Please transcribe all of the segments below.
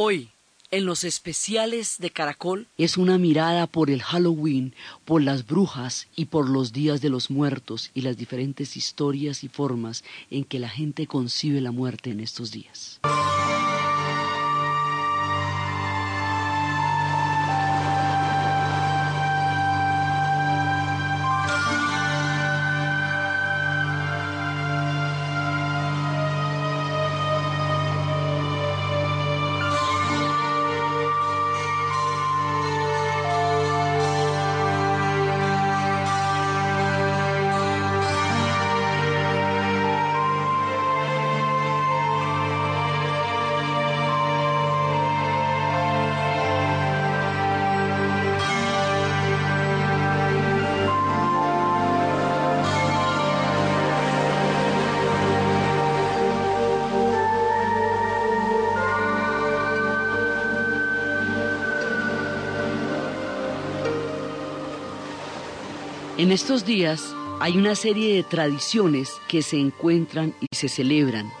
Hoy, en los especiales de Caracol, es una mirada por el Halloween, por las brujas y por los días de los muertos y las diferentes historias y formas en que la gente concibe la muerte en estos días. En estos días hay una serie de tradiciones que se encuentran y se celebran.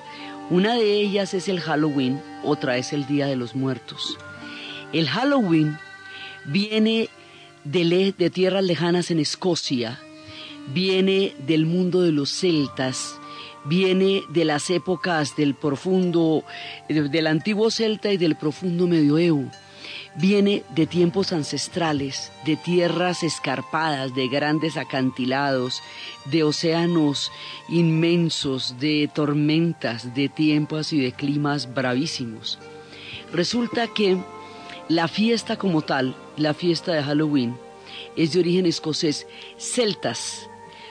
Una de ellas es el Halloween, otra es el Día de los Muertos. El Halloween viene de, tierras lejanas en Escocia, viene del mundo de los celtas, viene de las épocas del profundo, del antiguo celta y del profundo medioevo viene de tiempos ancestrales, de tierras escarpadas, de grandes acantilados, de océanos inmensos, de tormentas, de tiempos y de climas bravísimos. Resulta que la fiesta como tal, la fiesta de Halloween, es de origen escocés. Celtas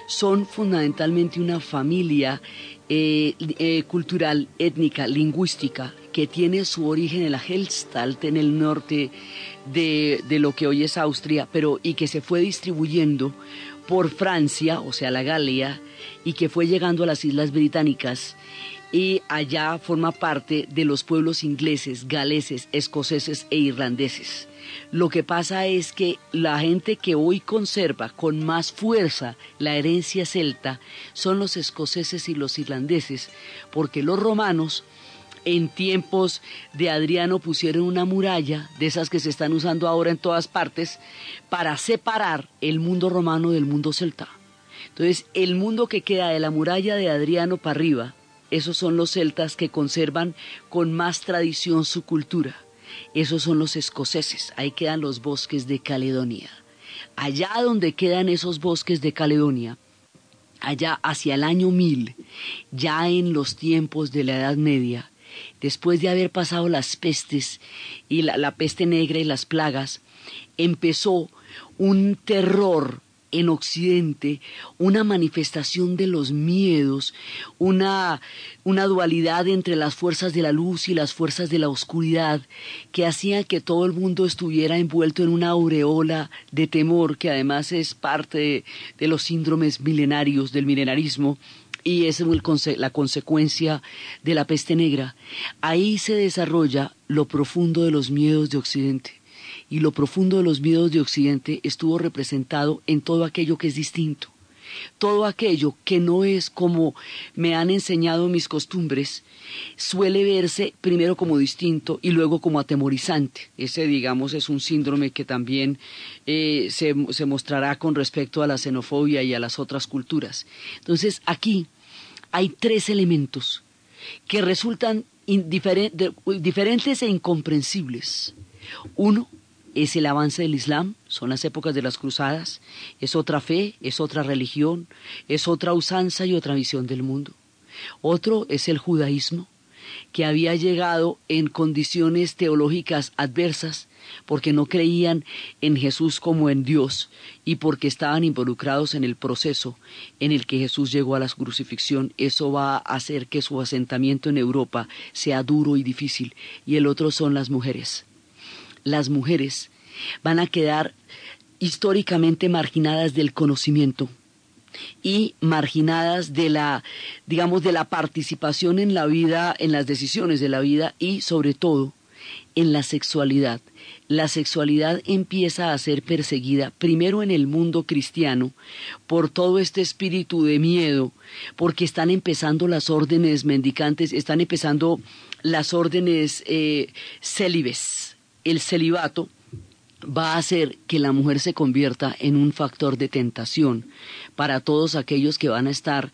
son fundamentalmente una familia eh, eh, cultural, étnica, lingüística, que tiene su origen en la Helstalt, en el norte de, lo que hoy es Austria, pero y que se fue distribuyendo por Francia, o sea, la Galia, y que fue llegando a las Islas Británicas y allá forma parte de los pueblos ingleses, galeses, escoceses e irlandeses. Lo que pasa es que la gente que hoy conserva con más fuerza la herencia celta son los escoceses y los irlandeses, porque los romanos en tiempos de Adriano pusieron una muralla, de esas que se están usando ahora en todas partes, para separar el mundo romano del mundo celta. Entonces, el mundo que queda de la muralla de Adriano para arriba, esos son los celtas que conservan con más tradición su cultura. Esos son los escoceses, ahí quedan los bosques de Caledonia. Allá donde quedan esos bosques de Caledonia, allá hacia el año 1000, ya en los tiempos de la Edad Media, después de haber pasado las pestes y la, peste negra y las plagas, empezó un terror en Occidente, una manifestación de los miedos, una, una dualidad entre las fuerzas de la luz y las fuerzas de la oscuridad, que hacía que todo el mundo estuviera envuelto en una aureola de temor, que además es parte de los síndromes milenarios del milenarismo, y es la consecuencia de la peste negra. Ahí se desarrolla lo profundo de los miedos de Occidente. Y lo profundo de los miedos de Occidente estuvo representado en todo aquello que es distinto. Todo aquello que no es como me han enseñado mis costumbres suele verse primero como distinto y luego como atemorizante. Ese, digamos, es un síndrome que también eh, se, se mostrará con respecto a la xenofobia y a las otras culturas. Entonces, aquí hay tres elementos que resultan diferentes e incomprensibles. Uno es el avance del Islam, son las épocas de las cruzadas, es otra fe, es otra religión, es otra usanza y otra visión del mundo. Otro es el judaísmo, que había llegado en condiciones teológicas adversas porque no creían en Jesús como en Dios y porque estaban involucrados en el proceso en el que Jesús llegó a la crucifixión, eso va a hacer que su asentamiento en Europa sea duro y difícil. Y el otro son las mujeres. Las mujeres van a quedar históricamente marginadas del conocimiento y marginadas de la, digamos, de la participación en la vida, en las decisiones de la vida y sobre todo en la sexualidad. La sexualidad empieza a ser perseguida primero en el mundo cristiano por todo este espíritu de miedo, porque están empezando las órdenes mendicantes, están empezando las órdenes eh, célibes, el celibato, va a hacer que la mujer se convierta en un factor de tentación para todos aquellos que van a estar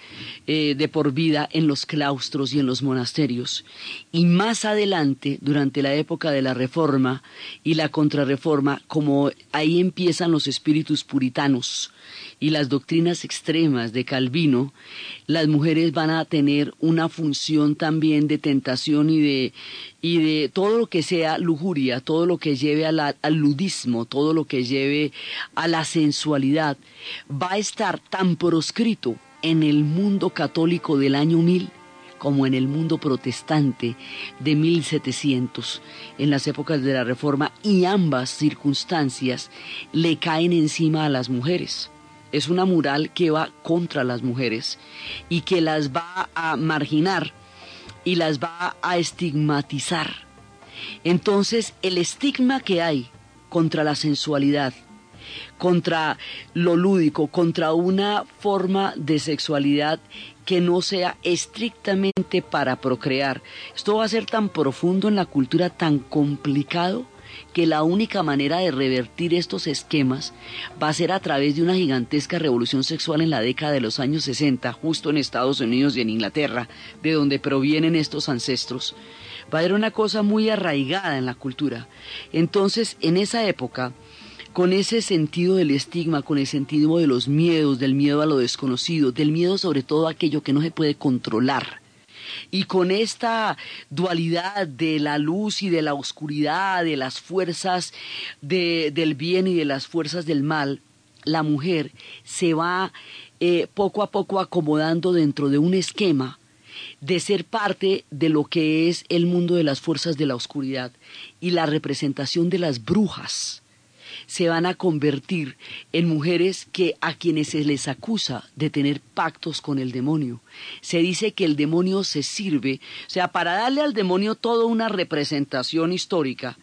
eh, de por vida en los claustros y en los monasterios. Y más adelante, durante la época de la Reforma y la Contrarreforma, como ahí empiezan los espíritus puritanos, y las doctrinas extremas de Calvino, las mujeres van a tener una función también de tentación y de, y de todo lo que sea lujuria, todo lo que lleve al ludismo, todo lo que lleve a la sensualidad, va a estar tan proscrito en el mundo católico del año mil como en el mundo protestante de 1700, en las épocas de la Reforma, y ambas circunstancias le caen encima a las mujeres es una mural que va contra las mujeres y que las va a marginar y las va a estigmatizar. Entonces, el estigma que hay contra la sensualidad, contra lo lúdico, contra una forma de sexualidad que no sea estrictamente para procrear. Esto va a ser tan profundo en la cultura, tan complicado, que la única manera de revertir estos esquemas va a ser a través de una gigantesca revolución sexual en la década de los años 60, justo en Estados Unidos y en Inglaterra, de donde provienen estos ancestros. Va a haber una cosa muy arraigada en la cultura. Entonces, en esa época, con ese sentido del estigma, con el sentido de los miedos, del miedo a lo desconocido, del miedo sobre todo a aquello que no se puede controlar, y con esta dualidad de la luz y de la oscuridad, de las fuerzas del bien y de las fuerzas del mal, la mujer se va eh, poco a poco acomodando dentro de un esquema de ser parte de lo que es el mundo de las fuerzas de la oscuridad y la representación de las brujas se van a convertir en mujeres que a quienes se les acusa de tener pactos con el demonio. Se dice que el demonio se sirve, o sea, para darle al demonio toda una representación histórica,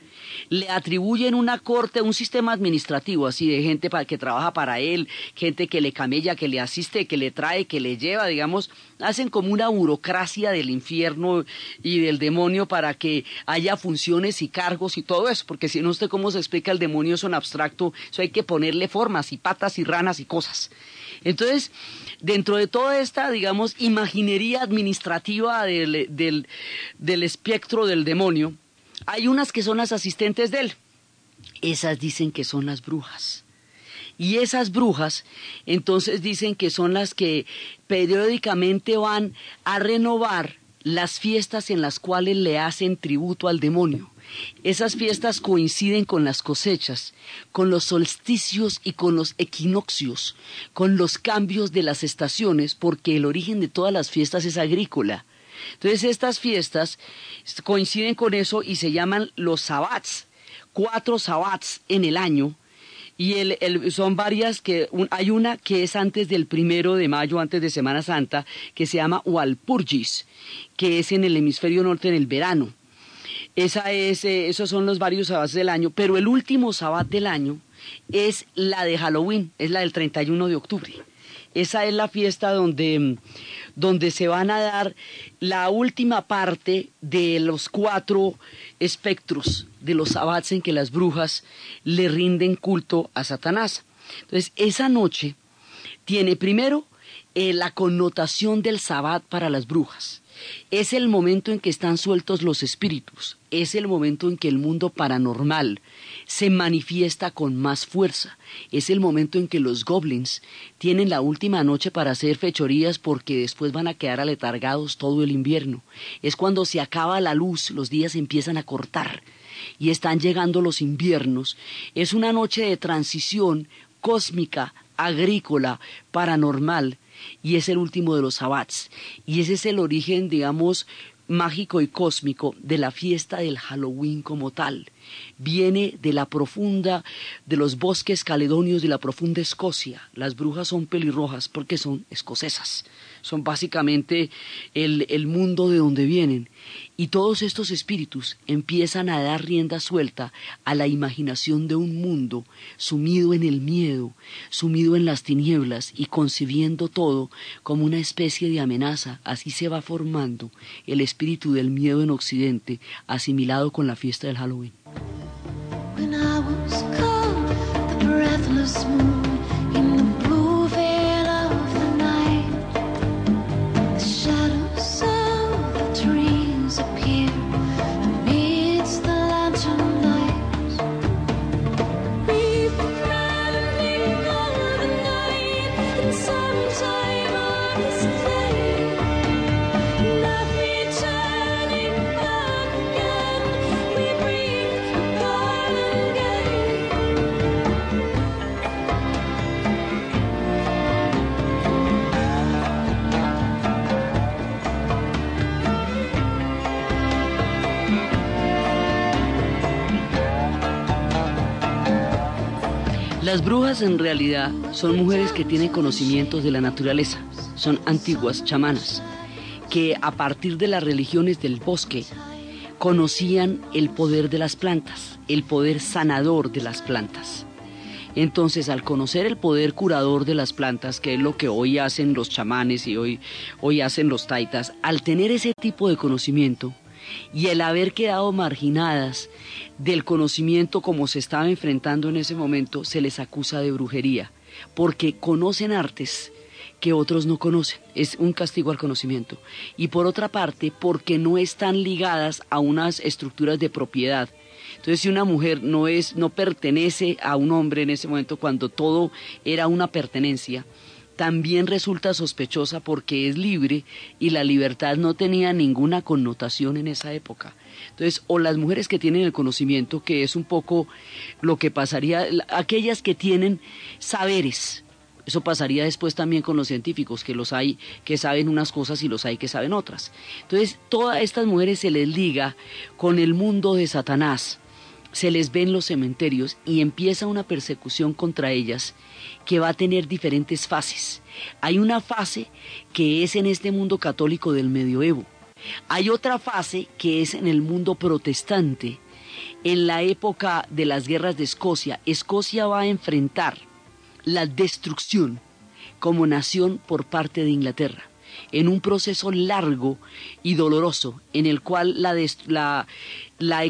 le atribuyen una corte, un sistema administrativo así de gente para, que trabaja para él, gente que le camella, que le asiste, que le trae, que le lleva, digamos, hacen como una burocracia del infierno y del demonio para que haya funciones y cargos y todo eso, porque si no usted cómo se explica el demonio eso en abstracto, eso hay que ponerle formas y patas y ranas y cosas. Entonces, dentro de toda esta, digamos, imaginería administrativa del, del, del espectro del demonio, hay unas que son las asistentes de él. Esas dicen que son las brujas. Y esas brujas entonces dicen que son las que periódicamente van a renovar las fiestas en las cuales le hacen tributo al demonio. Esas fiestas coinciden con las cosechas, con los solsticios y con los equinoccios, con los cambios de las estaciones, porque el origen de todas las fiestas es agrícola. Entonces estas fiestas coinciden con eso y se llaman los sabbats, cuatro sabbats en el año. Y son varias que hay una que es antes del primero de mayo, antes de Semana Santa, que se llama Walpurgis, que es en el hemisferio norte en el verano. Esa es, eh, esos son los varios sabbats del año, pero el último sabbat del año es la de Halloween, es la del 31 de octubre. Esa es la fiesta donde, donde se van a dar la última parte de los cuatro espectros de los sabbats en que las brujas le rinden culto a Satanás. Entonces, esa noche tiene primero eh, la connotación del sabbat para las brujas. Es el momento en que están sueltos los espíritus, es el momento en que el mundo paranormal se manifiesta con más fuerza, es el momento en que los goblins tienen la última noche para hacer fechorías porque después van a quedar aletargados todo el invierno, es cuando se acaba la luz, los días empiezan a cortar y están llegando los inviernos, es una noche de transición cósmica, agrícola, paranormal, y es el último de los sabbats. Y ese es el origen, digamos, mágico y cósmico de la fiesta del Halloween como tal. Viene de la profunda, de los bosques caledonios de la profunda Escocia. Las brujas son pelirrojas porque son escocesas son básicamente el, mundo de donde vienen. Y todos estos espíritus empiezan a dar rienda suelta a la imaginación de un mundo sumido en el miedo, sumido en las tinieblas y concibiendo todo como una especie de amenaza. Así se va formando el espíritu del miedo en Occidente, asimilado con la fiesta del Halloween. When I was cold, the breathless moon. Las brujas en realidad son mujeres que tienen conocimientos de la naturaleza, son antiguas chamanas, que a partir de las religiones del bosque conocían el poder de las plantas, el poder sanador de las plantas. Entonces, al conocer el poder curador de las plantas, que es lo que hoy hacen los chamanes y hoy, hoy hacen los taitas, al tener ese tipo de conocimiento, y el haber quedado marginadas del conocimiento como se estaba enfrentando en ese momento, se les acusa de brujería, porque conocen artes que otros no conocen. Es un castigo al conocimiento. Y por otra parte, porque no están ligadas a unas estructuras de propiedad. Entonces, si una mujer no es, no pertenece a un hombre en ese momento, cuando todo era una pertenencia, también resulta sospechosa porque es libre y la libertad no tenía ninguna connotación en esa época. Entonces, o las mujeres que tienen el conocimiento, que es un poco lo que pasaría, aquellas que tienen saberes, eso pasaría después también con los científicos, que los hay que saben unas cosas y los hay que saben otras. Entonces, todas estas mujeres se les liga con el mundo de Satanás, se les ve en los cementerios y empieza una persecución contra ellas que va a tener diferentes fases. Hay una fase que es en este mundo católico del medioevo. Hay otra fase que es en el mundo protestante. En la época de las guerras de Escocia, Escocia va a enfrentar la destrucción como nación por parte de Inglaterra en un proceso largo y doloroso en el cual la, la, la,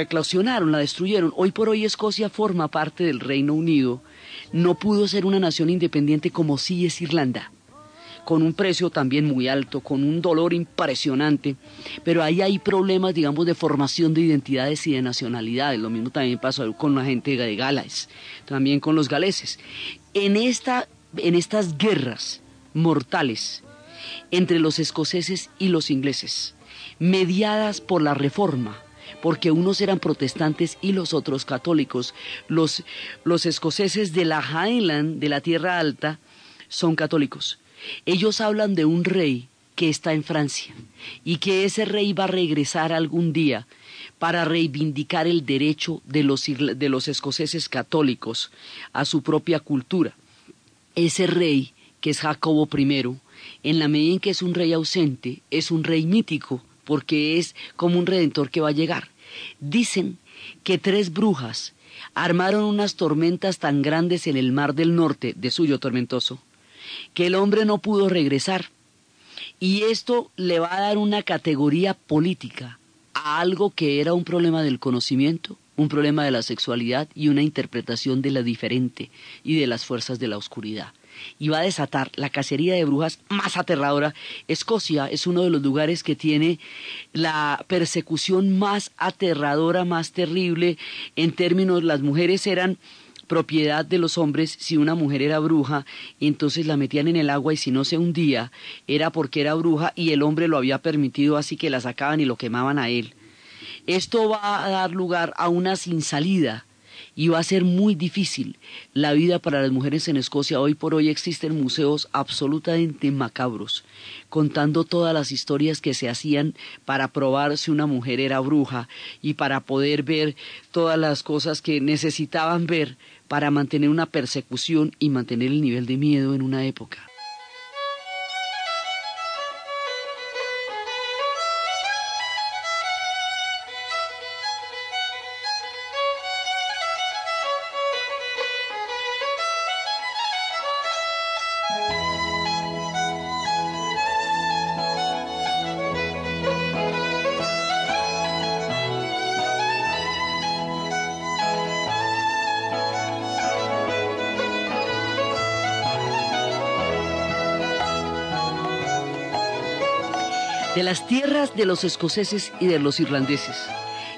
eclosionaron, la destruyeron. Hoy por hoy Escocia forma parte del Reino Unido. No pudo ser una nación independiente como sí es Irlanda con un precio también muy alto, con un dolor impresionante, pero ahí hay problemas, digamos, de formación de identidades y de nacionalidades. Lo mismo también pasó con la gente de Gales, también con los galeses. En, esta, en estas guerras mortales entre los escoceses y los ingleses, mediadas por la Reforma, porque unos eran protestantes y los otros católicos. Los, los escoceses de la Highland, de la Tierra Alta, son católicos. Ellos hablan de un rey que está en Francia y que ese rey va a regresar algún día para reivindicar el derecho de los, de los escoceses católicos a su propia cultura. Ese rey, que es Jacobo I, en la medida en que es un rey ausente, es un rey mítico, porque es como un redentor que va a llegar. Dicen que tres brujas armaron unas tormentas tan grandes en el mar del norte, de suyo tormentoso, que el hombre no pudo regresar. Y esto le va a dar una categoría política a algo que era un problema del conocimiento, un problema de la sexualidad y una interpretación de la diferente y de las fuerzas de la oscuridad y va a desatar la cacería de brujas más aterradora. Escocia es uno de los lugares que tiene la persecución más aterradora, más terrible en términos, las mujeres eran propiedad de los hombres si una mujer era bruja, entonces la metían en el agua y si no se hundía era porque era bruja y el hombre lo había permitido así que la sacaban y lo quemaban a él. Esto va a dar lugar a una sin salida y va a ser muy difícil la vida para las mujeres en Escocia. Hoy por hoy existen museos absolutamente macabros, contando todas las historias que se hacían para probar si una mujer era bruja y para poder ver todas las cosas que necesitaban ver para mantener una persecución y mantener el nivel de miedo en una época. De los escoceses y de los irlandeses,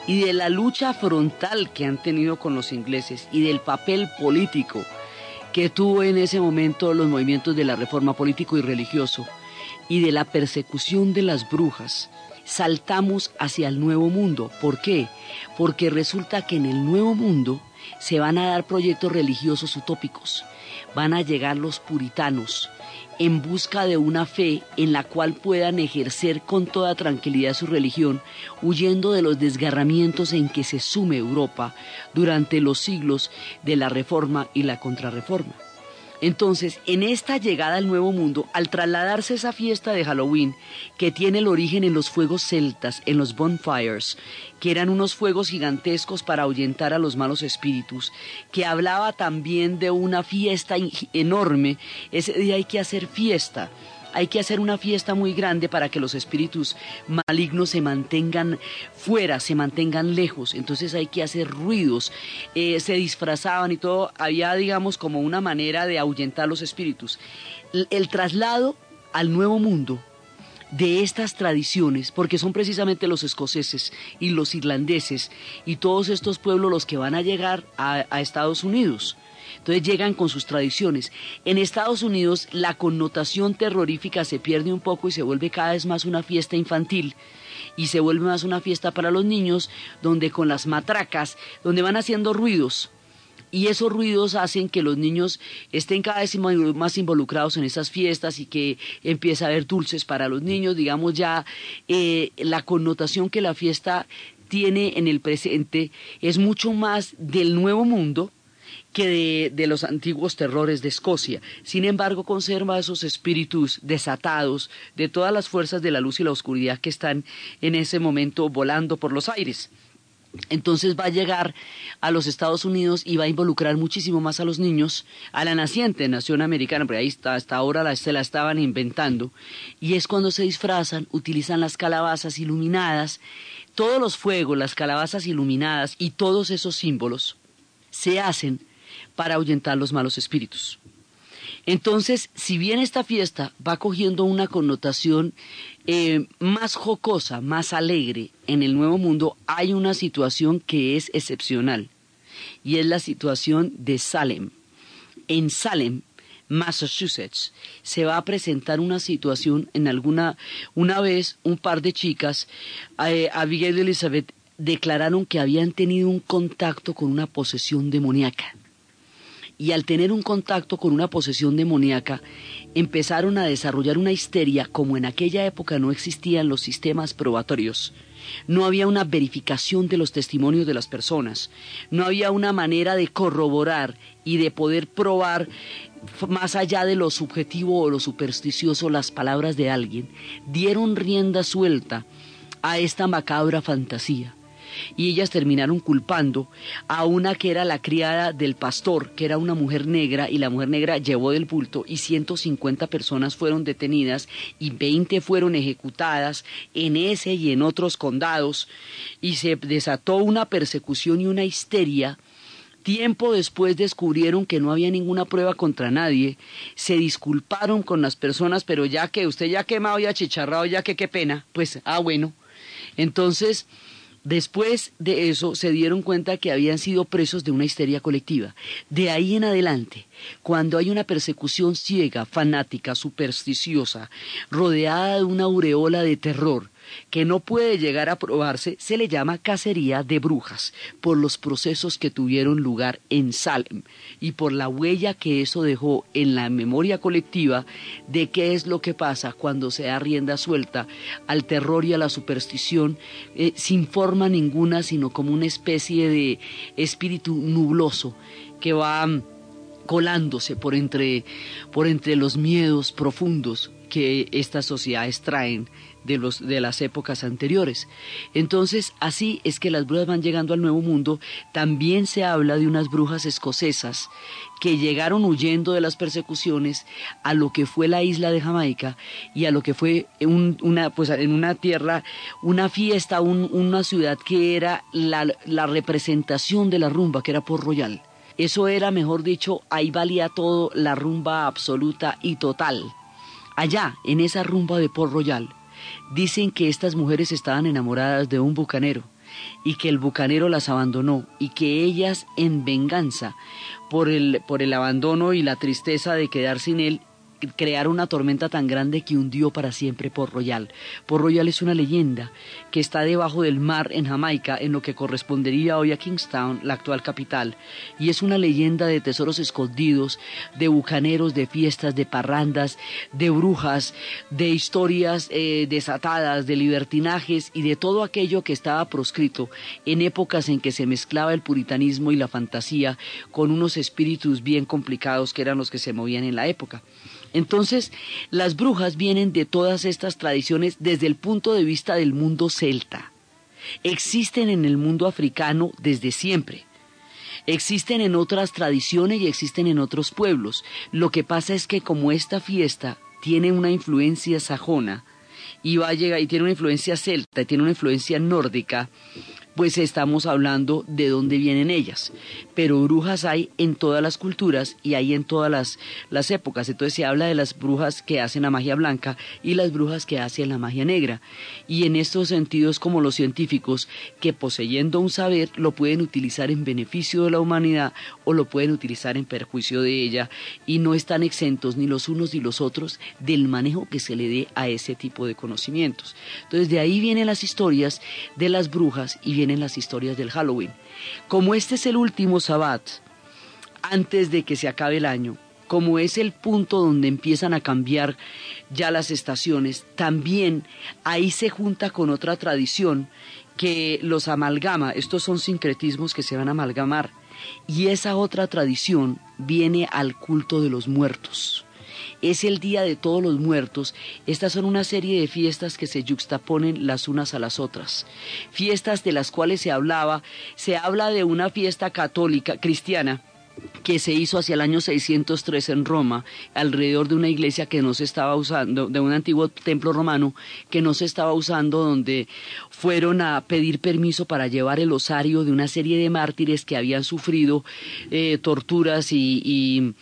y de la lucha frontal que han tenido con los ingleses, y del papel político que tuvo en ese momento los movimientos de la reforma político y religioso, y de la persecución de las brujas, saltamos hacia el nuevo mundo. ¿Por qué? Porque resulta que en el nuevo mundo se van a dar proyectos religiosos utópicos, van a llegar los puritanos, en busca de una fe en la cual puedan ejercer con toda tranquilidad su religión, huyendo de los desgarramientos en que se sume Europa durante los siglos de la Reforma y la Contrarreforma. Entonces, en esta llegada al Nuevo Mundo, al trasladarse esa fiesta de Halloween, que tiene el origen en los fuegos celtas, en los bonfires, que eran unos fuegos gigantescos para ahuyentar a los malos espíritus, que hablaba también de una fiesta enorme, ese día hay que hacer fiesta hay que hacer una fiesta muy grande para que los espíritus malignos se mantengan fuera, se mantengan lejos. Entonces hay que hacer ruidos. Eh, se disfrazaban y todo. Había, digamos, como una manera de ahuyentar los espíritus. el traslado al nuevo mundo de estas tradiciones, porque son precisamente los escoceses y los irlandeses y todos estos pueblos los que van a llegar a, a Estados Unidos. Entonces llegan con sus tradiciones. En Estados Unidos la connotación terrorífica se pierde un poco y se vuelve cada vez más una fiesta infantil y se vuelve más una fiesta para los niños donde con las matracas, donde van haciendo ruidos. Y esos ruidos hacen que los niños estén cada vez más involucrados en esas fiestas y que empieza a haber dulces para los niños. Digamos ya eh, la connotación que la fiesta tiene en el presente es mucho más del nuevo mundo que de, los antiguos terrores de Escocia. Sin embargo, conserva esos espíritus desatados de todas las fuerzas de la luz y la oscuridad que están en ese momento volando por los aires. Entonces va a llegar a los Estados Unidos y va a involucrar muchísimo más a los niños, a la naciente nación americana, porque ahí está, hasta ahora se la estaban inventando, y es cuando se disfrazan, utilizan las calabazas iluminadas, todos los fuegos, las calabazas iluminadas y todos esos símbolos se hacen para ahuyentar los malos espíritus. Entonces, si bien esta fiesta va cogiendo una connotación eh, más jocosa, más alegre en el Nuevo Mundo, hay una situación que es excepcional y es la situación de Salem. En Salem, Massachusetts, se va a presentar una situación en alguna, una vez un par de chicas, eh, Abigail y Elizabeth, declararon que habían tenido un contacto con una posesión demoníaca y al tener un contacto con una posesión demoníaca, empezaron a desarrollar una histeria como en aquella época no existían los sistemas probatorios. No había una verificación de los testimonios de las personas, no había una manera de corroborar y de poder probar más allá de lo subjetivo o lo supersticioso las palabras de alguien. Dieron rienda suelta a esta macabra fantasía y ellas terminaron culpando a una que era la criada del pastor, que era una mujer negra, y la mujer negra llevó del bulto y 150 personas fueron detenidas y 20 fueron ejecutadas en ese y en otros condados. Y se desató una persecución y una histeria. Tiempo después descubrieron que no había ninguna prueba contra nadie, se disculparon con las personas, pero ya que usted ya quemado y achicharrado, ya que qué pena, pues, ah, bueno. Entonces, Después de eso se dieron cuenta que habían sido presos de una histeria colectiva. De ahí en adelante, cuando hay una persecución ciega, fanática, supersticiosa, rodeada de una aureola de terror, que no puede llegar a probarse, se le llama cacería de brujas, por los procesos que tuvieron lugar en Salem y por la huella que eso dejó en la memoria colectiva de qué es lo que pasa cuando se da rienda suelta al terror y a la superstición eh, sin forma ninguna, sino como una especie de espíritu nubloso que va mm, colándose por entre, por entre los miedos profundos que estas sociedades traen de, los, de las épocas anteriores. Entonces, así es que las brujas van llegando al Nuevo Mundo. También se habla de unas brujas escocesas que llegaron huyendo de las persecuciones a lo que fue la isla de Jamaica y a lo que fue una, pues en una tierra, una fiesta, una ciudad que era la, la representación de la rumba, que era por Royal. Eso era, mejor dicho, ahí valía todo, la rumba absoluta y total. Allá, en esa rumba de Port Royal, dicen que estas mujeres estaban enamoradas de un bucanero y que el bucanero las abandonó y que ellas en venganza por el, por el abandono y la tristeza de quedar sin él crear una tormenta tan grande que hundió para siempre Port Royal. Port Royal es una leyenda que está debajo del mar en Jamaica, en lo que correspondería hoy a Kingstown, la actual capital, y es una leyenda de tesoros escondidos, de bucaneros, de fiestas, de parrandas, de brujas, de historias eh, desatadas, de libertinajes y de todo aquello que estaba proscrito en épocas en que se mezclaba el puritanismo y la fantasía con unos espíritus bien complicados que eran los que se movían en la época. Entonces, las brujas vienen de todas estas tradiciones desde el punto de vista del mundo celta. Existen en el mundo africano desde siempre. Existen en otras tradiciones y existen en otros pueblos. Lo que pasa es que como esta fiesta tiene una influencia sajona y va a llegar y tiene una influencia celta y tiene una influencia nórdica, pues estamos hablando de dónde vienen ellas. Pero brujas hay en todas las culturas y hay en todas las, las épocas. Entonces se habla de las brujas que hacen la magia blanca y las brujas que hacen la magia negra. Y en estos sentidos como los científicos que poseyendo un saber lo pueden utilizar en beneficio de la humanidad o lo pueden utilizar en perjuicio de ella y no están exentos ni los unos ni los otros del manejo que se le dé a ese tipo de conocimientos. Entonces de ahí vienen las historias de las brujas y en las historias del Halloween. Como este es el último sabbat, antes de que se acabe el año, como es el punto donde empiezan a cambiar ya las estaciones, también ahí se junta con otra tradición que los amalgama, estos son sincretismos que se van a amalgamar, y esa otra tradición viene al culto de los muertos es el Día de Todos los Muertos. Estas son una serie de fiestas que se yuxtaponen las unas a las otras. Fiestas de las cuales se hablaba, se habla de una fiesta católica, cristiana, que se hizo hacia el año 603 en Roma, alrededor de una iglesia que no se estaba usando, de un antiguo templo romano que no se estaba usando, donde fueron a pedir permiso para llevar el osario de una serie de mártires que habían sufrido eh, torturas y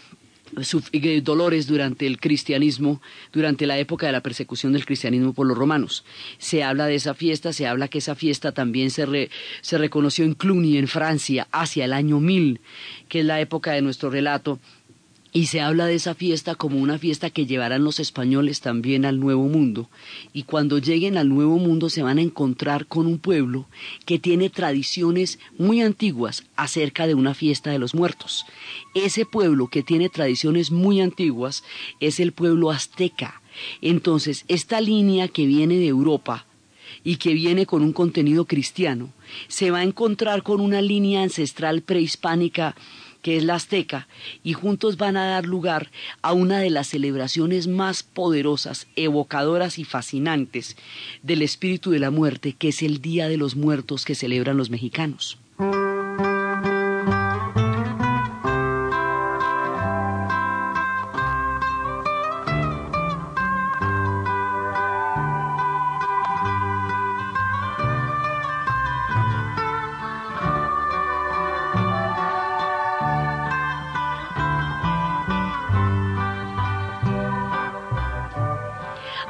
dolores durante el cristianismo, durante la época de la persecución del cristianismo por los romanos. Se habla de esa fiesta, se habla que esa fiesta también se, se reconoció en Cluny, en Francia, hacia el año 1000, que es la época de nuestro relato, y se habla de esa fiesta como una fiesta que llevarán los españoles también al Nuevo Mundo. Y cuando lleguen al Nuevo Mundo se van a encontrar con un pueblo que tiene tradiciones muy antiguas acerca de una fiesta de los muertos. Ese pueblo que tiene tradiciones muy antiguas es el pueblo azteca. Entonces, esta línea que viene de Europa, y que viene con un contenido cristiano, se va a encontrar con una línea ancestral prehispánica que es la Azteca, y juntos van a dar lugar a una de las celebraciones más poderosas, evocadoras y fascinantes del espíritu de la muerte, que es el Día de los Muertos que celebran los mexicanos.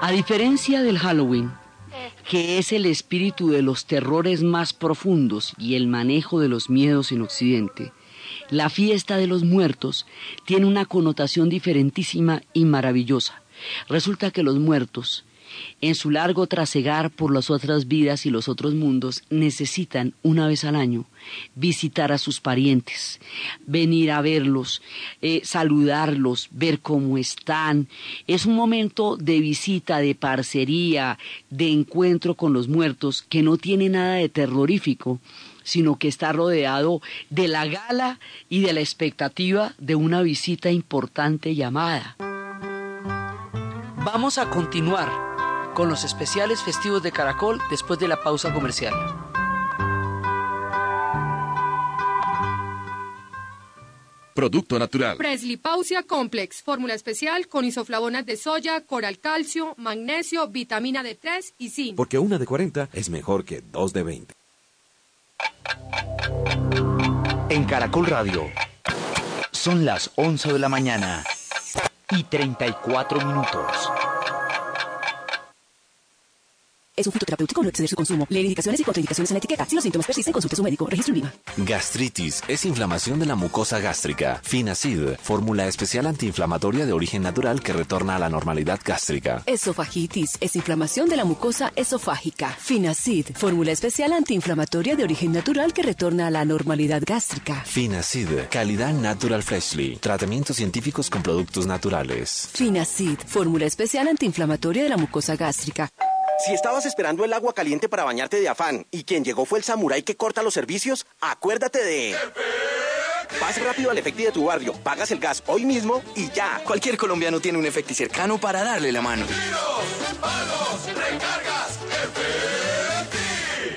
A diferencia del Halloween, que es el espíritu de los terrores más profundos y el manejo de los miedos en Occidente, la fiesta de los muertos tiene una connotación diferentísima y maravillosa. Resulta que los muertos en su largo trasegar por las otras vidas y los otros mundos, necesitan una vez al año visitar a sus parientes, venir a verlos, eh, saludarlos, ver cómo están. Es un momento de visita, de parcería, de encuentro con los muertos que no tiene nada de terrorífico, sino que está rodeado de la gala y de la expectativa de una visita importante llamada. Vamos a continuar con los especiales festivos de Caracol después de la pausa comercial. Producto natural. Pausia Complex, fórmula especial con isoflavonas de soya, coral calcio, magnesio, vitamina D3 y zinc. Porque una de 40 es mejor que dos de 20. En Caracol Radio son las 11 de la mañana y 34 minutos. Es un fitoterapéutico, no exceder su consumo. Lee indicaciones y contraindicaciones en la etiqueta. Si los síntomas persisten, consulte a su médico. Registro Viva. Gastritis es inflamación de la mucosa gástrica. Finacid, fórmula especial antiinflamatoria de origen natural que retorna a la normalidad gástrica. Esofagitis es inflamación de la mucosa esofágica. Finacid, fórmula especial antiinflamatoria de origen natural que retorna a la normalidad gástrica. Finacid, calidad natural freshly. Tratamientos científicos con productos naturales. Finacid, fórmula especial antiinflamatoria de la mucosa gástrica. Si estabas esperando el agua caliente para bañarte de afán y quien llegó fue el samurái que corta los servicios, acuérdate de... Vas rápido al Efecti de tu barrio, pagas el gas hoy mismo y ya. Cualquier colombiano tiene un Efecti cercano para darle la mano.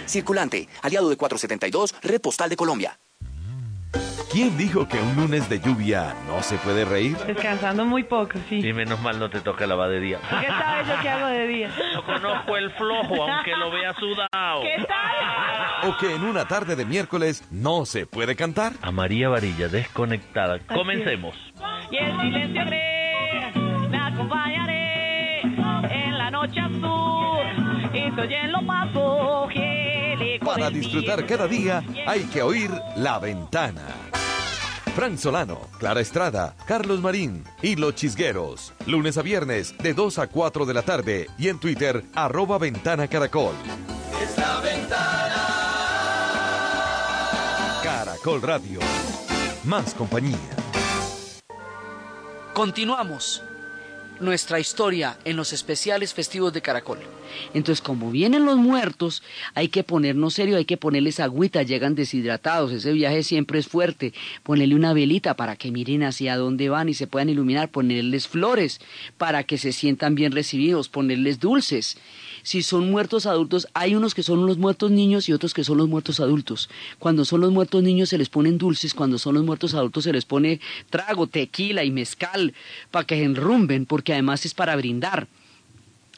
Circulante, aliado de 472, Red Postal de Colombia. ¿Quién dijo que un lunes de lluvia no se puede reír? Descansando muy poco, sí. Y menos mal no te toca la de día. ¿Qué tal yo qué hago de día? No conozco el flojo, aunque lo vea sudado. ¿Qué tal? ¿O que en una tarde de miércoles no se puede cantar? A María Varilla, desconectada. Comencemos. Y el silencio haré, me acompañaré en la noche azul y se oyen los pasos Para disfrutar cada día hay que oír La Ventana. Frank Solano, Clara Estrada, Carlos Marín y Los Chisgueros. Lunes a viernes de 2 a 4 de la tarde y en Twitter arroba Ventana Caracol. Es la ventana. Caracol Radio. Más compañía. Continuamos nuestra historia en los especiales festivos de Caracol. Entonces, como vienen los muertos, hay que ponernos serio, hay que ponerles agüita, llegan deshidratados, ese viaje siempre es fuerte, ponerle una velita para que miren hacia dónde van y se puedan iluminar, ponerles flores para que se sientan bien recibidos, ponerles dulces si son muertos adultos, hay unos que son los muertos niños y otros que son los muertos adultos. Cuando son los muertos niños se les ponen dulces, cuando son los muertos adultos se les pone trago, tequila y mezcal para que enrumben, porque además es para brindar.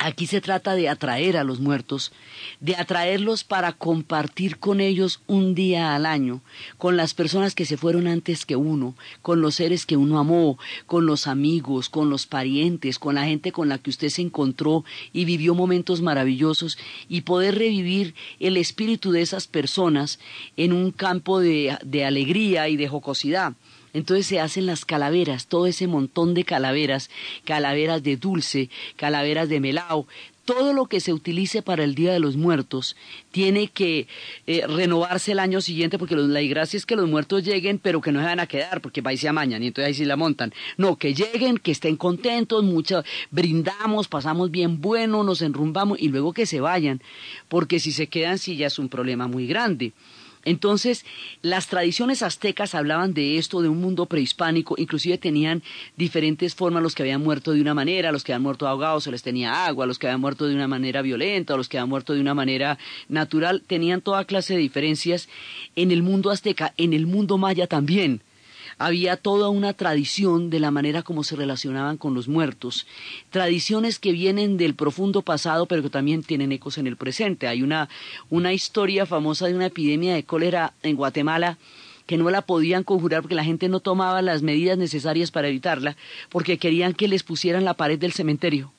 Aquí se trata de atraer a los muertos, de atraerlos para compartir con ellos un día al año, con las personas que se fueron antes que uno, con los seres que uno amó, con los amigos, con los parientes, con la gente con la que usted se encontró y vivió momentos maravillosos y poder revivir el espíritu de esas personas en un campo de, de alegría y de jocosidad. Entonces se hacen las calaveras, todo ese montón de calaveras, calaveras de dulce, calaveras de melao, todo lo que se utilice para el Día de los Muertos tiene que eh, renovarse el año siguiente porque la gracia es que los muertos lleguen pero que no se van a quedar porque va y se amañan y entonces ahí sí la montan. No, que lleguen, que estén contentos, mucho, brindamos, pasamos bien bueno, nos enrumbamos y luego que se vayan porque si se quedan sí ya es un problema muy grande. Entonces, las tradiciones aztecas hablaban de esto, de un mundo prehispánico, inclusive tenían diferentes formas, los que habían muerto de una manera, los que habían muerto ahogados se les tenía agua, los que habían muerto de una manera violenta, los que habían muerto de una manera natural, tenían toda clase de diferencias en el mundo azteca, en el mundo maya también había toda una tradición de la manera como se relacionaban con los muertos, tradiciones que vienen del profundo pasado pero que también tienen ecos en el presente. Hay una, una historia famosa de una epidemia de cólera en Guatemala que no la podían conjurar porque la gente no tomaba las medidas necesarias para evitarla, porque querían que les pusieran la pared del cementerio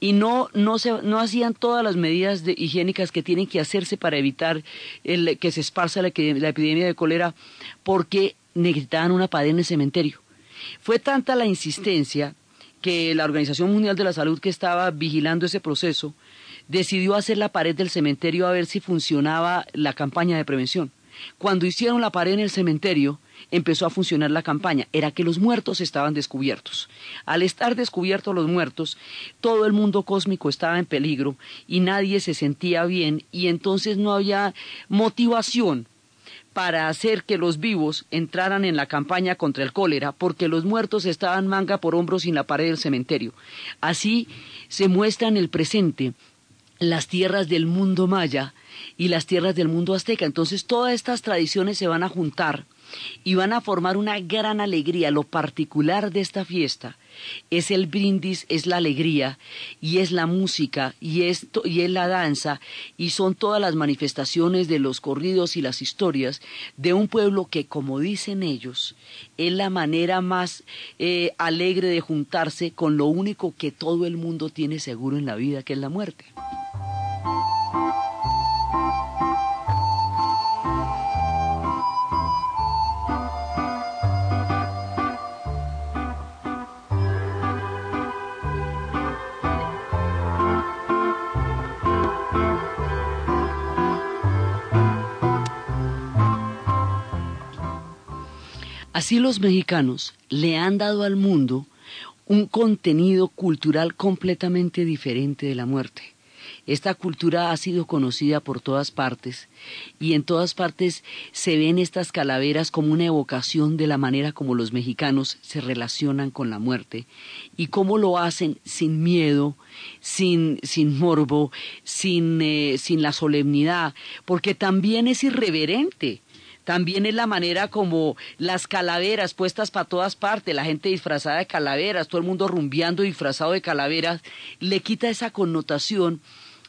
y no, no, se, no hacían todas las medidas higiénicas que tienen que hacerse para evitar el, que se esparza la, la, epidemia de cólera porque necesitaban una pared en el cementerio. Fue tanta la insistencia que la Organización Mundial de la Salud que estaba vigilando ese proceso decidió hacer la pared del cementerio a ver si funcionaba la campaña de prevención. Cuando hicieron la pared en el cementerio, empezó a funcionar la campaña. Era que los muertos estaban descubiertos. Al estar descubiertos los muertos, todo el mundo cósmico estaba en peligro y nadie se sentía bien y entonces no había motivación para hacer que los vivos entraran en la campaña contra el cólera, porque los muertos estaban manga por hombros sin la pared del cementerio. Así se muestra en el presente las tierras del mundo maya y las tierras del mundo azteca. Entonces todas estas tradiciones se van a juntar y van a formar una gran alegría. Lo particular de esta fiesta es el brindis, es la alegría y es la música y es, y es la danza y son todas las manifestaciones de los corridos y las historias de un pueblo que, como dicen ellos, es la manera más eh, alegre de juntarse con lo único que todo el mundo tiene seguro en la vida, que es la muerte. Así los mexicanos le han dado al mundo un contenido cultural completamente diferente de la muerte. Esta cultura ha sido conocida por todas partes y en todas partes se ven estas calaveras como una evocación de la manera como los mexicanos se relacionan con la muerte y cómo lo hacen sin miedo, sin, sin morbo, sin, eh, sin la solemnidad, porque también es irreverente también es la manera como las calaveras puestas para todas partes, la gente disfrazada de calaveras, todo el mundo rumbeando disfrazado de calaveras, le quita esa connotación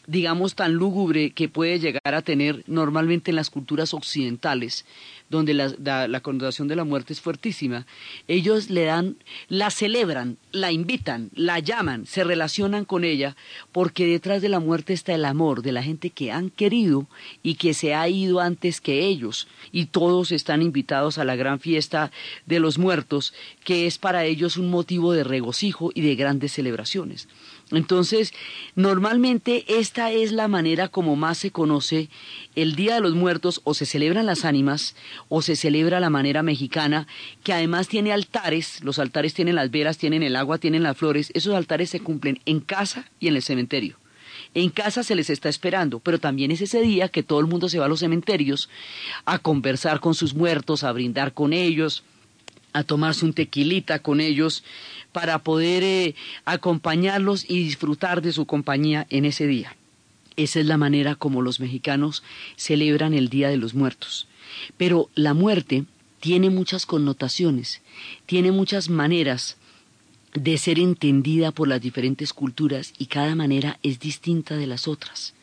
digamos, tan lúgubre que puede llegar a tener normalmente en las culturas occidentales, donde la, connotación de la muerte es fuertísima, ellos le dan, la celebran, la invitan, la llaman, se relacionan con ella, porque detrás de la muerte está el amor de la gente que han querido y que se ha ido antes que ellos, y todos están invitados a la gran fiesta de los muertos, que es para ellos un motivo de regocijo y de grandes celebraciones. Entonces, normalmente esta es la manera como más se conoce el Día de los Muertos, o se celebran las ánimas, o se celebra la manera mexicana, que además tiene altares, los altares tienen las velas, tienen el agua, tienen las flores, esos altares se cumplen en casa y en el cementerio. En casa se les está esperando, pero también es ese día que todo el mundo se va a los cementerios a conversar con sus muertos, a brindar con ellos, a tomarse un tequilita con ellos para poder eh, acompañarlos y disfrutar de su compañía en ese día. Esa es la manera como los mexicanos celebran el Día de los Muertos. Pero la muerte tiene muchas connotaciones, tiene muchas maneras de ser entendida por las diferentes culturas y cada manera es distinta de las otras.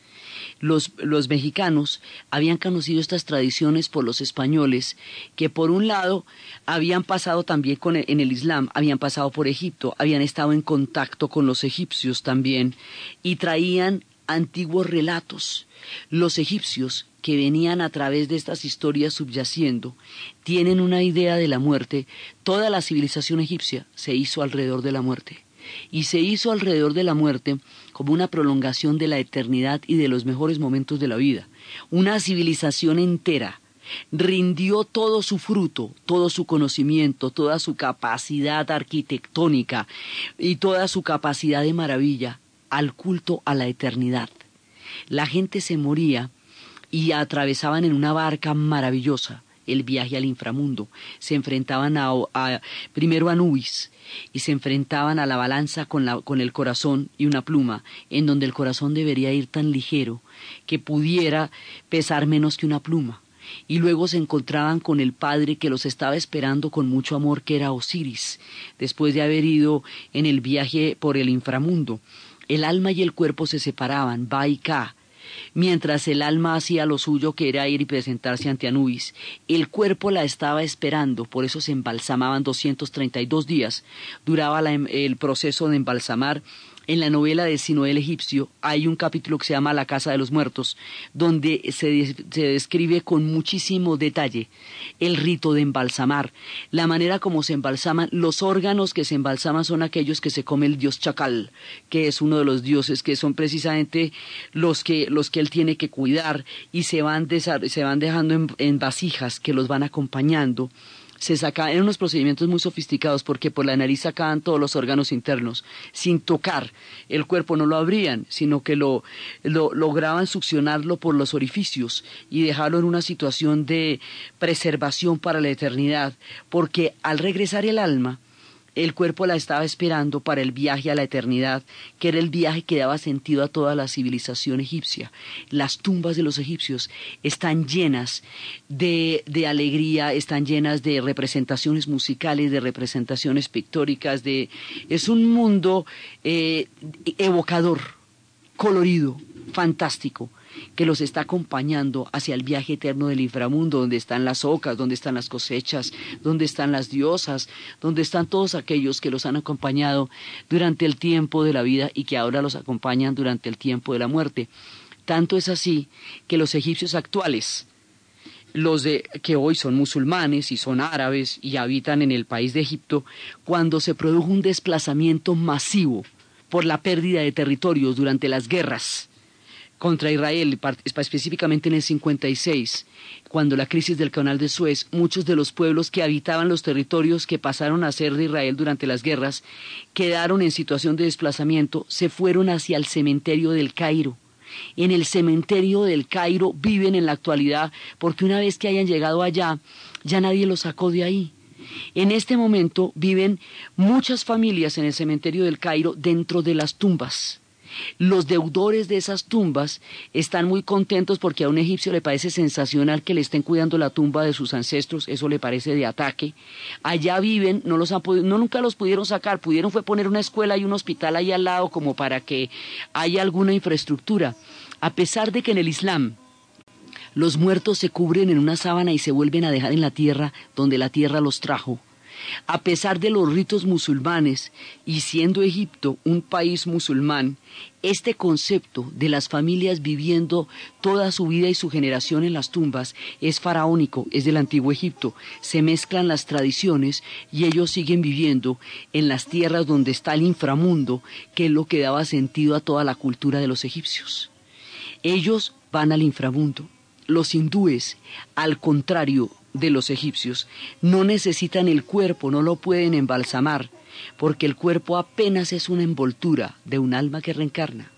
Los, los mexicanos habían conocido estas tradiciones por los españoles, que por un lado habían pasado también con en el Islam, habían pasado por Egipto, habían estado en contacto con los egipcios también, y traían antiguos relatos. Los egipcios, que venían a través de estas historias subyaciendo, tienen una idea de la muerte. Toda la civilización egipcia se hizo alrededor de la muerte y se hizo alrededor de la muerte como una prolongación de la eternidad y de los mejores momentos de la vida. Una civilización entera rindió todo su fruto, todo su conocimiento, toda su capacidad arquitectónica y toda su capacidad de maravilla al culto a la eternidad. La gente se moría y atravesaban en una barca maravillosa el viaje al inframundo. Se enfrentaban a, primero a Nubis, y se enfrentaban a la balanza con, la, con el corazón y una pluma, en donde el corazón debería ir tan ligero que pudiera pesar menos que una pluma. Y luego se encontraban con el padre que los estaba esperando con mucho amor, que era Osiris, después de haber ido en el viaje por el inframundo. El alma y el cuerpo se separaban, va y ca, mientras el alma hacía lo suyo que era ir y presentarse ante Anubis. El cuerpo la estaba esperando, por eso se embalsamaban 232 días. Duraba em, el proceso de embalsamar en la novela de Sino el egipcio hay un capítulo que se llama La Casa de los Muertos, donde se, describe con muchísimo detalle el rito de embalsamar, la manera como se embalsaman, los órganos que se embalsaman son aquellos que se come el dios Chacal, que es uno de los dioses que son precisamente los que, los que él tiene que cuidar y se van, se van dejando en vasijas que los van acompañando se sacaban, eran unos procedimientos muy sofisticados porque por la nariz sacaban todos los órganos internos sin tocar. El cuerpo, no lo abrían, sino que lo, lo lograban succionarlo por los orificios y dejarlo en una situación de preservación para la eternidad, porque al regresar el alma, el cuerpo la estaba esperando para el viaje a la eternidad, que era el viaje que daba sentido a toda la civilización egipcia. Las tumbas de los egipcios están llenas de, de alegría, están llenas de representaciones musicales, de representaciones pictóricas, de, es un mundo eh, evocador, colorido, fantástico que los está acompañando hacia el viaje eterno del inframundo, donde están las ocas, donde están las cosechas, donde están las diosas, donde están todos aquellos que los han acompañado durante el tiempo de la vida y que ahora los acompañan durante el tiempo de la muerte. Tanto es así que los egipcios actuales, los de, que hoy son musulmanes y son árabes y habitan en el país de Egipto, cuando se produjo un desplazamiento masivo por la pérdida de territorios durante las guerras, contra Israel, específicamente en el 56, cuando la crisis del canal de Suez, muchos de los pueblos que habitaban los territorios que pasaron a ser de Israel durante las guerras quedaron en situación de desplazamiento, se fueron hacia el cementerio del Cairo. En el cementerio del Cairo viven en la actualidad porque una vez que hayan llegado allá, ya nadie los sacó de ahí. En este momento viven muchas familias en el cementerio del Cairo dentro de las tumbas los deudores de esas tumbas están muy contentos porque a un egipcio le parece sensacional que le estén cuidando la tumba de sus ancestros, eso le parece de ataque. Allá viven, no los han no nunca los pudieron sacar, pudieron fue poner una escuela y un hospital ahí al lado como para que haya alguna infraestructura. A pesar de que en el Islam los muertos se cubren en una sábana y se vuelven a dejar en la tierra donde la tierra los trajo. A pesar de los ritos musulmanes y siendo Egipto un país musulmán, este concepto de las familias viviendo toda su vida y su generación en las tumbas es faraónico, es del antiguo Egipto. Se mezclan las tradiciones y ellos siguen viviendo en las tierras donde está el inframundo, que es lo que daba sentido a toda la cultura de los egipcios. Ellos van al inframundo. Los hindúes, al contrario, de los egipcios no necesitan el cuerpo, no lo pueden embalsamar, porque el cuerpo apenas es una envoltura de un alma que reencarna.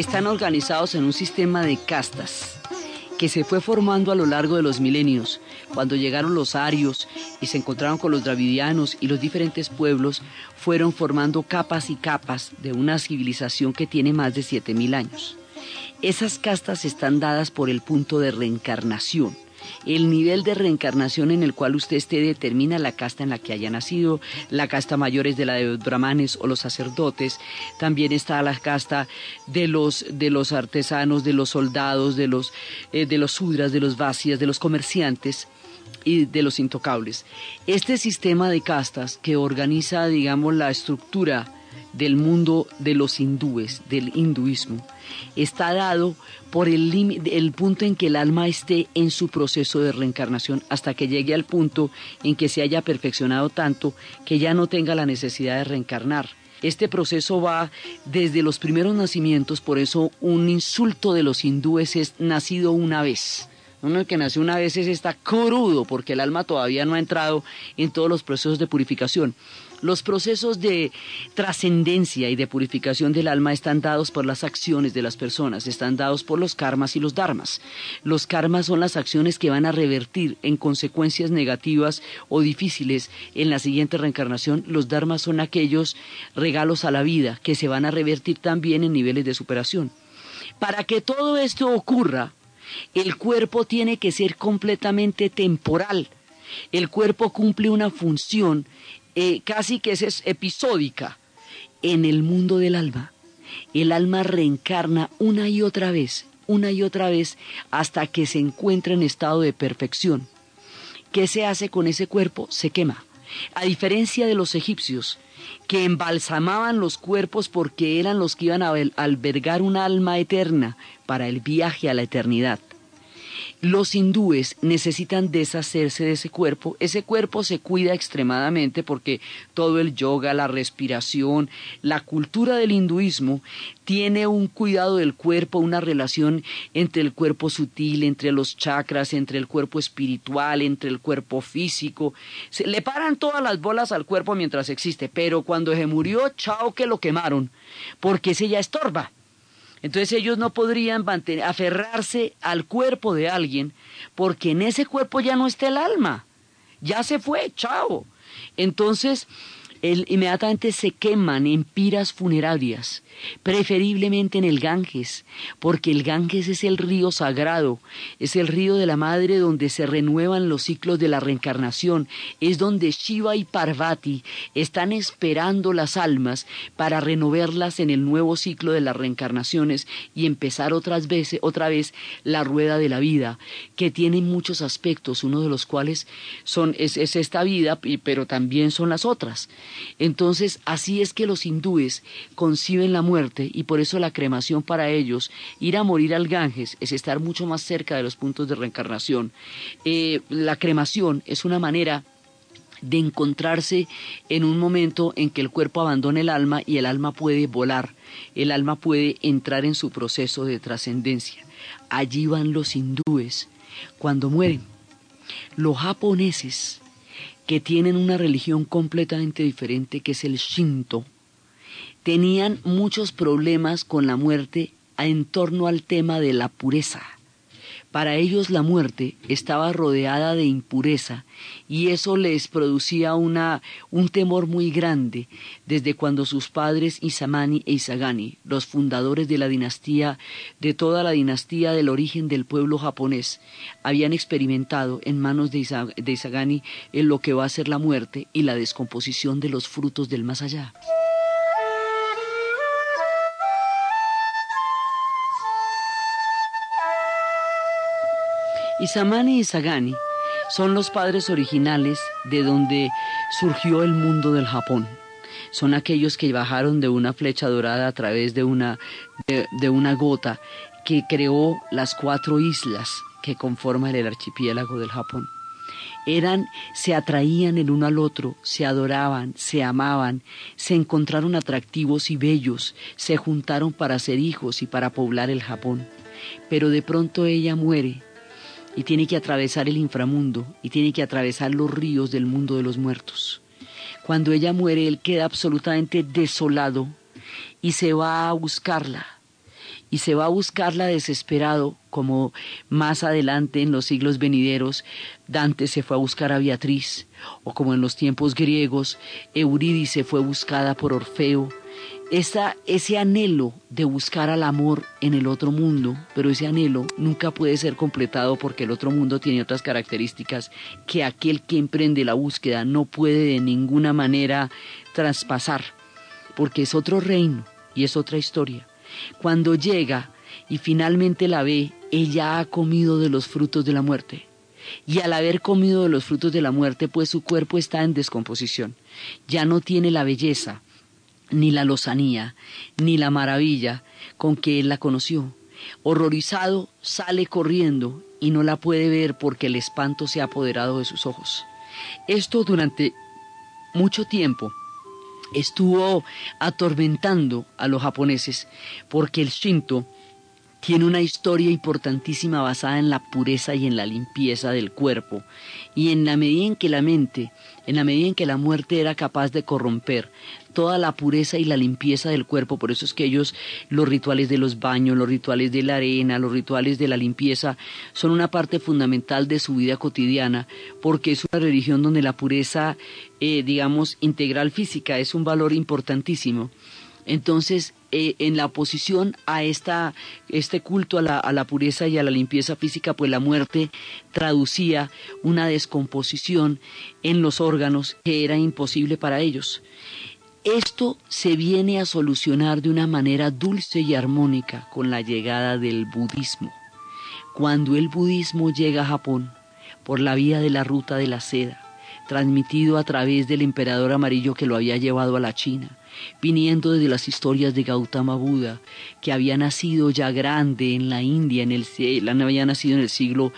Están organizados en un sistema de castas que se fue formando a lo largo de los milenios. Cuando llegaron los arios y se encontraron con los dravidianos y los diferentes pueblos, fueron formando capas y capas de una civilización que tiene más de 7.000 años. Esas castas están dadas por el punto de reencarnación el nivel de reencarnación en el cual usted esté determina la casta en la que haya nacido. La casta mayor es de la de los brahmanes o los sacerdotes. También está la casta de los, de los artesanos, de los soldados, de los, eh, de los sudras, de los vacías, de los comerciantes y de los intocables. Este sistema de castas que organiza, digamos, la estructura del mundo de los hindúes, del hinduismo, está dado por el, el punto en que el alma esté en su proceso de reencarnación hasta que llegue al punto en que se haya perfeccionado tanto que ya no tenga la necesidad de reencarnar. Este proceso va desde los primeros nacimientos, por eso un insulto de los hindúes es nacido una vez. Uno que nace una vez es está crudo porque el alma todavía no ha entrado en todos los procesos de purificación. Los procesos de trascendencia y de purificación del alma están dados por las acciones de las personas, están dados por los karmas y los dharmas. Los karmas son las acciones que van a revertir en consecuencias negativas o difíciles en la siguiente reencarnación. Los dharmas son aquellos regalos a la vida que se van a revertir también en niveles de superación. Para que todo esto ocurra, el cuerpo tiene que ser completamente temporal. El cuerpo cumple una función eh, casi que es episódica en el mundo del alma. El alma reencarna una y otra vez, una y otra vez, hasta que se encuentra en estado de perfección. ¿Qué se hace con ese cuerpo? Se quema. A diferencia de los egipcios, que embalsamaban los cuerpos porque eran los que iban a albergar un alma eterna para el viaje a la eternidad. Los hindúes necesitan deshacerse de ese cuerpo. Ese cuerpo se cuida extremadamente porque todo el yoga, la respiración, la cultura del hinduismo tiene un cuidado del cuerpo, una relación entre el cuerpo sutil, entre los chakras, entre el cuerpo espiritual, entre el cuerpo físico. Se le paran todas las bolas al cuerpo mientras existe, pero cuando se murió, chao que lo quemaron, porque ese ya estorba. Entonces ellos no podrían aferrarse al cuerpo de alguien porque en ese cuerpo ya no está el alma. Ya se fue, chao. Entonces inmediatamente se queman en piras funerarias, preferiblemente en el Ganges, porque el Ganges es el río sagrado, es el río de la madre donde se renuevan los ciclos de la reencarnación, es donde Shiva y Parvati están esperando las almas para renovarlas en el nuevo ciclo de las reencarnaciones y empezar otras veces, otra vez la rueda de la vida, que tiene muchos aspectos, uno de los cuales son, es, es esta vida, pero también son las otras. Entonces, así es que los hindúes conciben la muerte y por eso la cremación para ellos, ir a morir al Ganges, es estar mucho más cerca de los puntos de reencarnación. Eh, la cremación es una manera de encontrarse en un momento en que el cuerpo abandona el alma y el alma puede volar, el alma puede entrar en su proceso de trascendencia. Allí van los hindúes cuando mueren. Los japoneses que tienen una religión completamente diferente, que es el Shinto, tenían muchos problemas con la muerte en torno al tema de la pureza. Para ellos la muerte estaba rodeada de impureza y eso les producía una, un temor muy grande desde cuando sus padres Isamani e Isagani, los fundadores de la dinastía, de toda la dinastía del origen del pueblo japonés, habían experimentado en manos de, de Isagani en lo que va a ser la muerte y la descomposición de los frutos del más allá. Isamani y Sagani son los padres originales de donde surgió el mundo del Japón. Son aquellos que bajaron de una flecha dorada a través de una, de, una gota que creó las cuatro islas que conforman el archipiélago del Japón. Eran, se atraían el uno al otro, se adoraban, se amaban, se encontraron atractivos y bellos, se juntaron para ser hijos y para poblar el Japón. Pero de pronto ella muere y tiene que atravesar el inframundo y tiene que atravesar los ríos del mundo de los muertos. Cuando ella muere, él queda absolutamente desolado y se va a buscarla. Y se va a buscarla desesperado, como más adelante en los siglos venideros Dante se fue a buscar a Beatriz, o como en los tiempos griegos Eurídice fue buscada por Orfeo, ese anhelo de buscar al amor en el otro mundo, pero ese anhelo nunca puede ser completado porque el otro mundo tiene otras características que aquel que emprende la búsqueda no puede de ninguna manera traspasar, porque es otro reino y es otra historia. Cuando llega y finalmente la ve, ella ha comido de los frutos de la muerte. Y al haber comido de los frutos de la muerte, pues su cuerpo está en descomposición. Ya no tiene la belleza, ni la lozanía, ni la maravilla con que él la conoció. Horrorizado, sale corriendo y no la puede ver porque el espanto se ha apoderado de sus ojos. Esto durante mucho tiempo estuvo atormentando a los japoneses porque el Shinto tiene una historia importantísima basada en la pureza y en la limpieza del cuerpo. Y en la medida en que la mente, en la medida en que la muerte era capaz de corromper toda la pureza y la limpieza del cuerpo, por eso es que ellos, los rituales de los baños, los rituales de la arena, los rituales de la limpieza, son una parte fundamental de su vida cotidiana, porque es una religión donde la pureza, eh, digamos, integral física es un valor importantísimo. Entonces, eh, en la oposición a esta, este culto a la, a la pureza y a la limpieza física, pues la muerte traducía una descomposición en los órganos que era imposible para ellos. Esto se viene a solucionar de una manera dulce y armónica con la llegada del budismo. Cuando el budismo llega a Japón por la vía de la ruta de la seda, transmitido a través del emperador amarillo que lo había llevado a la China, viniendo desde las historias de Gautama Buda, que había nacido ya grande en la India, en el, había nacido en el siglo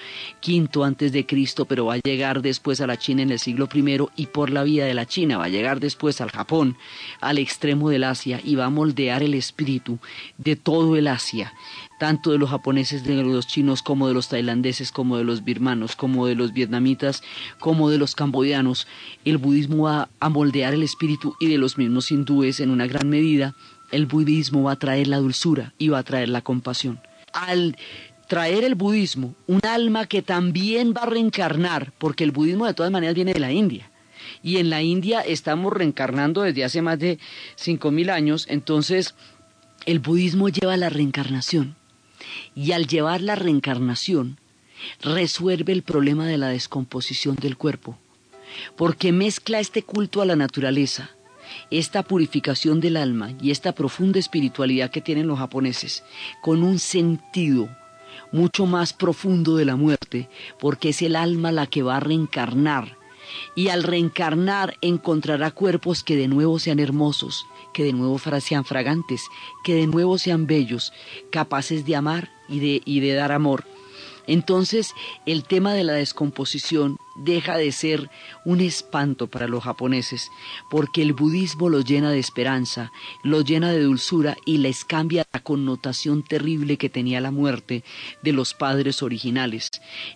V antes de Cristo, pero va a llegar después a la China en el siglo I y por la vía de la China va a llegar después al Japón, al extremo del Asia y va a moldear el espíritu de todo el Asia tanto de los japoneses, de los chinos, como de los tailandeses, como de los birmanos, como de los vietnamitas, como de los camboyanos. El budismo va a moldear el espíritu y de los mismos hindúes en una gran medida. El budismo va a traer la dulzura y va a traer la compasión. Al traer el budismo un alma que también va a reencarnar, porque el budismo de todas maneras viene de la India. Y en la India estamos reencarnando desde hace más de 5.000 años, entonces el budismo lleva la reencarnación y al llevar la reencarnación resuelve el problema de la descomposición del cuerpo, porque mezcla este culto a la naturaleza, esta purificación del alma y esta profunda espiritualidad que tienen los japoneses con un sentido mucho más profundo de la muerte, porque es el alma la que va a reencarnar y al reencarnar encontrará cuerpos que de nuevo sean hermosos, que de nuevo sean fragantes, que de nuevo sean bellos, capaces de amar y de, y de dar amor. Entonces el tema de la descomposición deja de ser un espanto para los japoneses, porque el budismo los llena de esperanza, los llena de dulzura y les cambia la connotación terrible que tenía la muerte de los padres originales.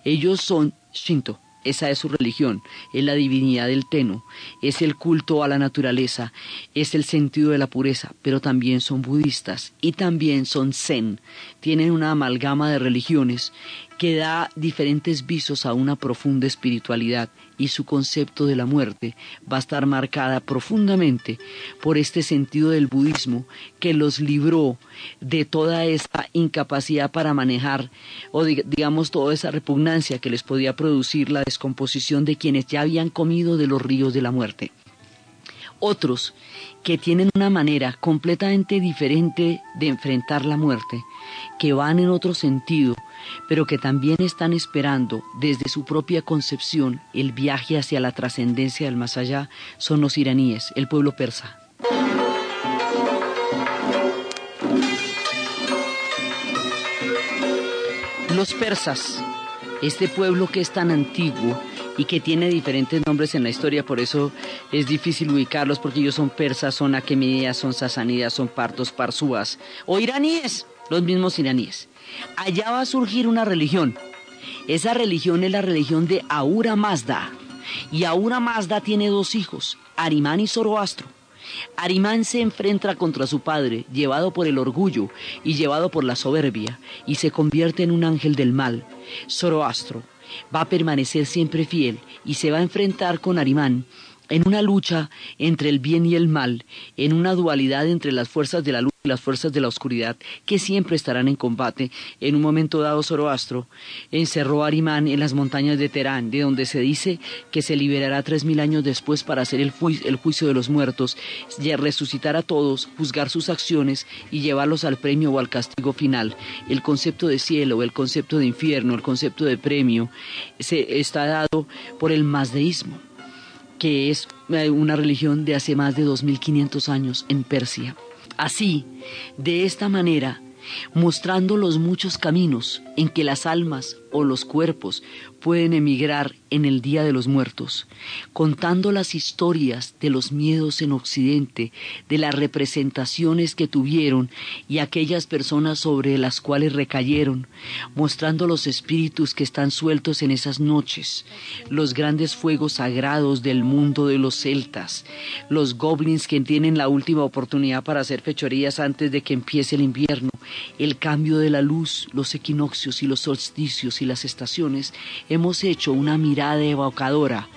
Ellos son Shinto, esa es su religión, es la divinidad del teno, es el culto a la naturaleza, es el sentido de la pureza, pero también son budistas y también son zen, tienen una amalgama de religiones que da diferentes visos a una profunda espiritualidad y su concepto de la muerte va a estar marcada profundamente por este sentido del budismo que los libró de toda esa incapacidad para manejar o digamos toda esa repugnancia que les podía producir la descomposición de quienes ya habían comido de los ríos de la muerte. Otros que tienen una manera completamente diferente de enfrentar la muerte, que van en otro sentido, pero que también están esperando desde su propia concepción el viaje hacia la trascendencia del más allá, son los iraníes, el pueblo persa. Los persas, este pueblo que es tan antiguo y que tiene diferentes nombres en la historia, por eso es difícil ubicarlos porque ellos son persas, son aquemenidas, son sasánidas, son partos, parsúas o iraníes, los mismos iraníes. Allá va a surgir una religión. Esa religión es la religión de Aura Mazda. Y Aura Mazda tiene dos hijos, Arimán y Zoroastro. Arimán se enfrenta contra su padre, llevado por el orgullo y llevado por la soberbia, y se convierte en un ángel del mal. Zoroastro va a permanecer siempre fiel y se va a enfrentar con Arimán en una lucha entre el bien y el mal, en una dualidad entre las fuerzas de la luz y las fuerzas de la oscuridad, que siempre estarán en combate. En un momento dado, Zoroastro encerró a Arimán en las montañas de Terán, de donde se dice que se liberará tres mil años después para hacer el, juicio de los muertos, y resucitar a todos, juzgar sus acciones y llevarlos al premio o al castigo final. El concepto de cielo, el concepto de infierno, el concepto de premio, se está dado por el mazdeísmo que es eh, una religión de hace más de 2500 años en Persia. Así, de esta manera, mostrando los muchos caminos en que las almas o los cuerpos pueden emigrar en el Día de los Muertos, contando las historias de los miedos en Occidente, de las representaciones que tuvieron y aquellas personas sobre las cuales recayeron, mostrando los espíritus que están sueltos en esas noches, los grandes fuegos sagrados del mundo de los celtas, los goblins que tienen la última oportunidad para hacer fechorías antes de que empiece el invierno, el cambio de la luz, los equinoccios y los solsticios y las estaciones, hemos hecho una mirada evocadora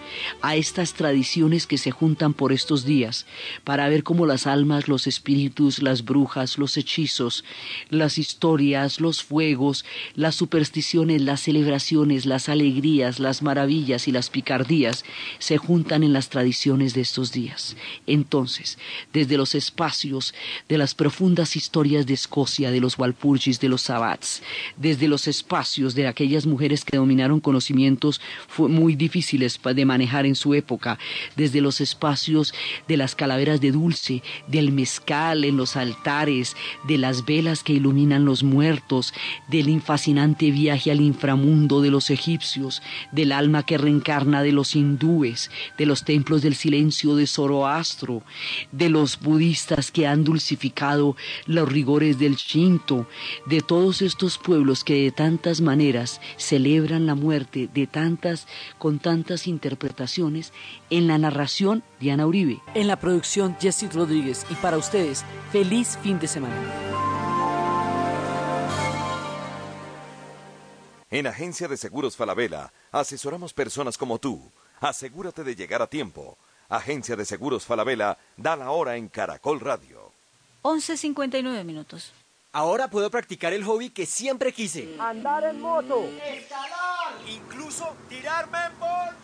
a estas tradiciones que se juntan por estos días para ver cómo las almas, los espíritus, las brujas, los hechizos, las historias, los fuegos, las supersticiones, las celebraciones, las alegrías, las maravillas y las picardías se juntan en las tradiciones de estos días. Entonces, desde los espacios de las profundas historias de Escocia, de los Walpurgis, de los Sabbats, desde los espacios de aquellas mujeres que dominaron conocimientos muy difíciles de manejar en su época, desde los espacios de las calaveras de dulce, del mezcal en los altares, de las velas que iluminan los muertos, del fascinante viaje al inframundo de los egipcios, del alma que reencarna de los hindúes, de los templos del silencio de Zoroastro, de los budistas que han dulcificado los rigores del Shinto, de todos estos pueblos que de tantas maneras celebran la muerte, de tantas, con tantas interpretaciones, en la narración Diana Uribe. En la producción Jesse Rodríguez y para ustedes, feliz fin de semana. En Agencia de Seguros Falabella asesoramos personas como tú. Asegúrate de llegar a tiempo. Agencia de Seguros Falabella da la hora en Caracol Radio. 11.59 minutos. Ahora puedo practicar el hobby que siempre quise. Andar en moto. Escalar. Incluso tirarme en bungee.